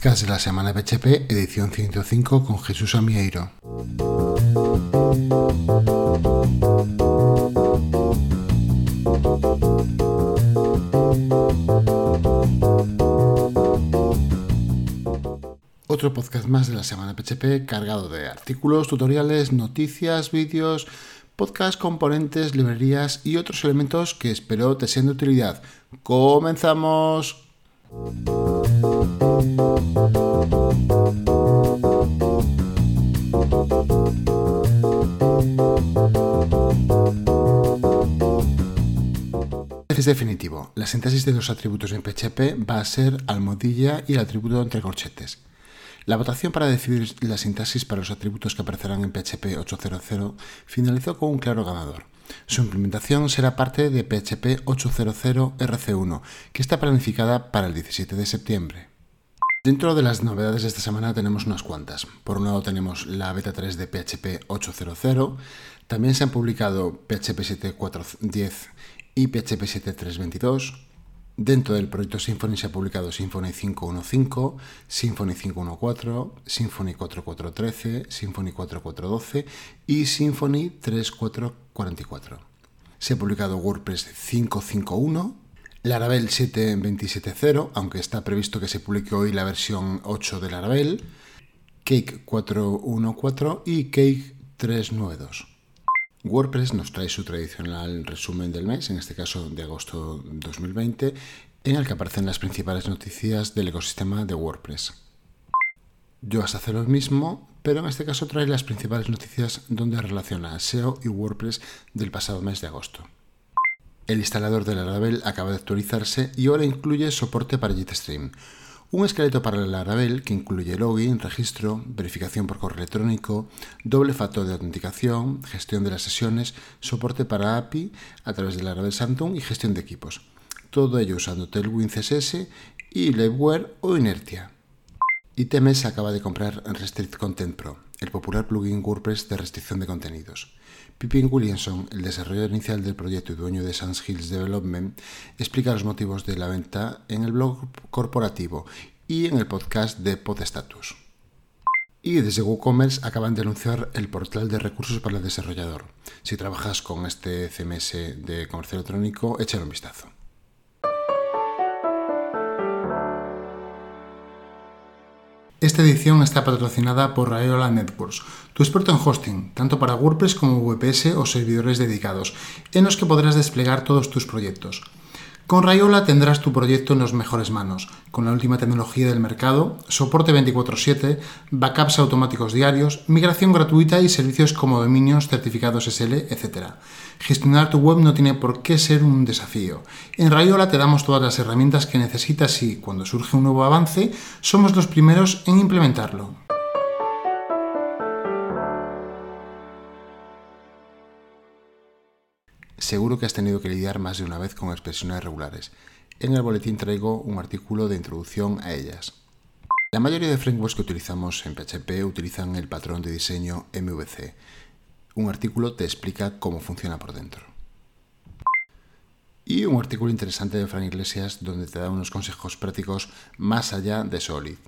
podcast de la semana PHP, edición 105 con Jesús Amieiro. Otro podcast más de la semana PHP cargado de artículos, tutoriales, noticias, vídeos, podcast, componentes, librerías y otros elementos que espero te sean de utilidad. ¡Comenzamos! Es definitivo, la sintaxis de los atributos en PHP va a ser almohadilla y el atributo entre corchetes. La votación para decidir la sintaxis para los atributos que aparecerán en PHP 8.0.0 finalizó con un claro ganador. Su implementación será parte de PHP 8.0.0 RC1, que está planificada para el 17 de septiembre. Dentro de las novedades de esta semana tenemos unas cuantas. Por un lado tenemos la beta 3 de PHP 8.0.0, también se han publicado PHP 7.4.10 y PHP 7.3.22, Dentro del proyecto Symfony se ha publicado Symfony 5.1.5, Symfony 5.1.4, Symfony 4.4.13, Symfony 4.4.12 y Symfony 3.4.44. Se ha publicado WordPress 5.5.1, Laravel 7.27.0, aunque está previsto que se publique hoy la versión 8 de Laravel, Cake 4.1.4 y Cake 3.9.2. WordPress nos trae su tradicional resumen del mes, en este caso de agosto 2020, en el que aparecen las principales noticias del ecosistema de WordPress. Yoast hace lo mismo, pero en este caso trae las principales noticias donde relaciona SEO y WordPress del pasado mes de agosto. El instalador de Laravel acaba de actualizarse y ahora incluye soporte para JetStream, un esqueleto para el Laravel que incluye login, registro, verificación por correo electrónico, doble factor de autenticación, gestión de las sesiones, soporte para API a través del Laravel Samsung y gestión de equipos. Todo ello usando Tailwind CSS y Liveware o Inertia. ITMS acaba de comprar Restrict Content Pro, el popular plugin WordPress de restricción de contenidos. Pippin Williamson, el desarrollador inicial del proyecto y dueño de Sans Hills Development, explica los motivos de la venta en el blog corporativo y en el podcast de Podstatus. Y desde WooCommerce acaban de anunciar el portal de recursos para el desarrollador. Si trabajas con este CMS de comercio electrónico, échale un vistazo. Esta edición está patrocinada por Rayola Networks, tu experto en hosting, tanto para WordPress como VPS o servidores dedicados, en los que podrás desplegar todos tus proyectos. Con Rayola tendrás tu proyecto en las mejores manos, con la última tecnología del mercado, soporte 24/7, backups automáticos diarios, migración gratuita y servicios como dominios, certificados SL, etc. Gestionar tu web no tiene por qué ser un desafío. En Rayola te damos todas las herramientas que necesitas y, cuando surge un nuevo avance, somos los primeros en implementarlo. Seguro que has tenido que lidiar más de una vez con expresiones regulares. En el boletín traigo un artículo de introducción a ellas. La mayoría de frameworks que utilizamos en PHP utilizan el patrón de diseño MVC. Un artículo te explica cómo funciona por dentro. Y un artículo interesante de Frank Iglesias donde te da unos consejos prácticos más allá de Solid.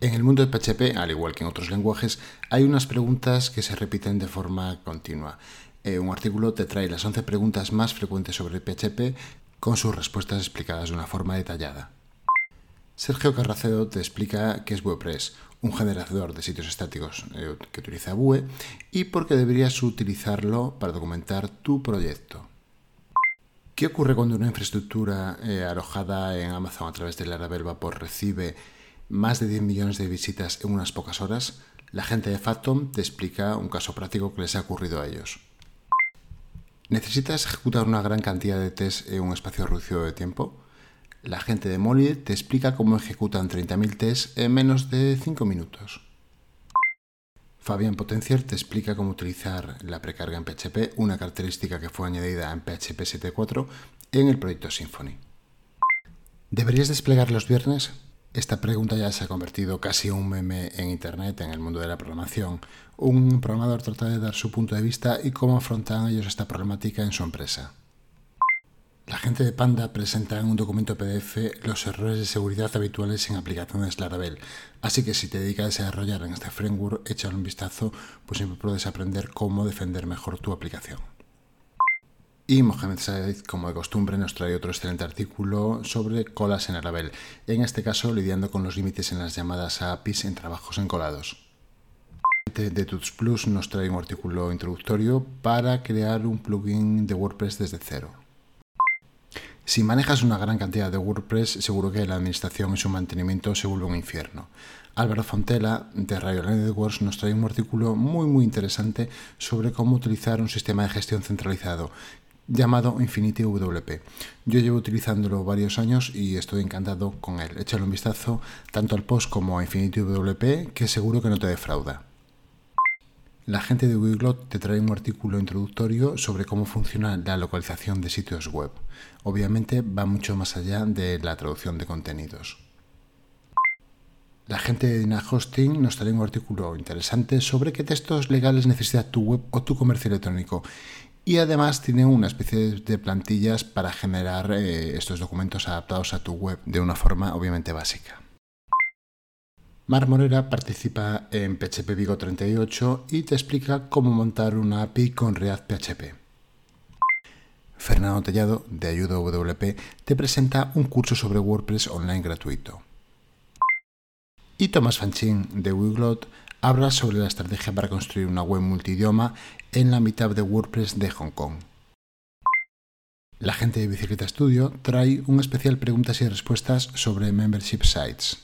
En el mundo de PHP, al igual que en otros lenguajes, hay unas preguntas que se repiten de forma continua. Eh, un artículo te trae las 11 preguntas más frecuentes sobre PHP con sus respuestas explicadas de una forma detallada. Sergio Carracedo te explica qué es WordPress, un generador de sitios estáticos eh, que utiliza Vue y por qué deberías utilizarlo para documentar tu proyecto. ¿Qué ocurre cuando una infraestructura eh, alojada en Amazon a través de Laravel Vapor recibe más de 10 millones de visitas en unas pocas horas? La gente de Fathom te explica un caso práctico que les ha ocurrido a ellos. ¿Necesitas ejecutar una gran cantidad de tests en un espacio reducido de tiempo? La gente de Molly te explica cómo ejecutan 30.000 tests en menos de 5 minutos. Fabián Potencier te explica cómo utilizar la precarga en PHP, una característica que fue añadida en PHP 7.4 en el proyecto Symfony. ¿Deberías desplegar los viernes? Esta pregunta ya se ha convertido casi un meme en Internet, en el mundo de la programación. Un programador trata de dar su punto de vista y cómo afrontan ellos esta problemática en su empresa. La gente de Panda presenta en un documento PDF los errores de seguridad habituales en aplicaciones Laravel, así que si te dedicas a desarrollar en este framework, échale un vistazo, pues siempre puedes aprender cómo defender mejor tu aplicación. Y Mohamed Said, como de costumbre, nos trae otro excelente artículo sobre colas en Laravel, en este caso lidiando con los límites en las llamadas a APIs en trabajos encolados de Tuts Plus nos trae un artículo introductorio para crear un plugin de WordPress desde cero. Si manejas una gran cantidad de WordPress, seguro que la administración y su mantenimiento se vuelve un infierno. Álvaro Fontela, de Radio Networks, nos trae un artículo muy muy interesante sobre cómo utilizar un sistema de gestión centralizado llamado Infinity WP. Yo llevo utilizándolo varios años y estoy encantado con él. Échale un vistazo tanto al post como a Infinity WP, que seguro que no te defrauda. La gente de Wiglot te trae un artículo introductorio sobre cómo funciona la localización de sitios web. Obviamente va mucho más allá de la traducción de contenidos. La gente de Dina Hosting nos trae un artículo interesante sobre qué textos legales necesita tu web o tu comercio electrónico. Y además tiene una especie de plantillas para generar eh, estos documentos adaptados a tu web de una forma obviamente básica. Mar Morera participa en PHP Vigo 38 y te explica cómo montar una API con React PHP. Fernando Tellado, de Ayuda WP, te presenta un curso sobre WordPress online gratuito. Y Tomás Fanchín, de Wiglot, habla sobre la estrategia para construir una web multidioma en la mitad de WordPress de Hong Kong. La gente de Bicicleta Studio trae un especial preguntas y respuestas sobre membership sites.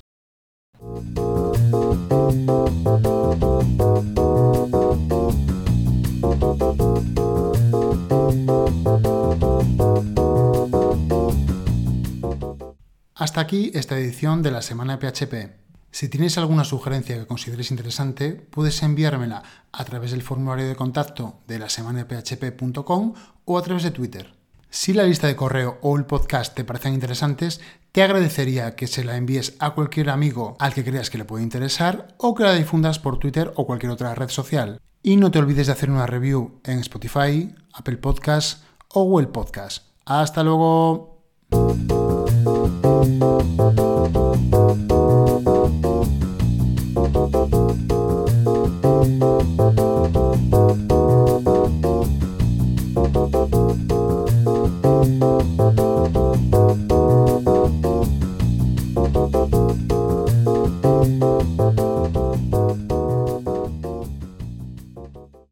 Hasta aquí esta edición de la Semana PHP. Si tienes alguna sugerencia que consideres interesante, puedes enviármela a través del formulario de contacto de la semanaphp.com o a través de Twitter. Si la lista de correo o el podcast te parecen interesantes, te agradecería que se la envíes a cualquier amigo al que creas que le puede interesar o que la difundas por Twitter o cualquier otra red social. Y no te olvides de hacer una review en Spotify, Apple Podcasts o Google Podcasts. ¡Hasta luego!